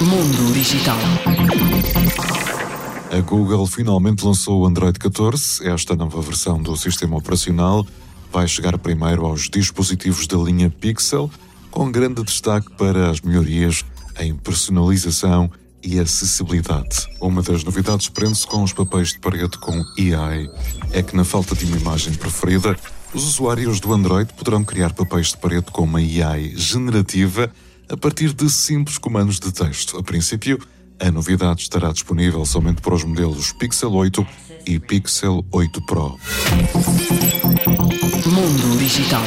Mundo Digital. A Google finalmente lançou o Android 14. Esta nova versão do sistema operacional vai chegar primeiro aos dispositivos da linha Pixel, com grande destaque para as melhorias em personalização e acessibilidade. Uma das novidades prende-se com os papéis de parede com AI. É que, na falta de uma imagem preferida, os usuários do Android poderão criar papéis de parede com uma AI generativa a partir de simples comandos de texto. A princípio, a novidade estará disponível somente para os modelos Pixel 8 e Pixel 8 Pro. Mundo Digital.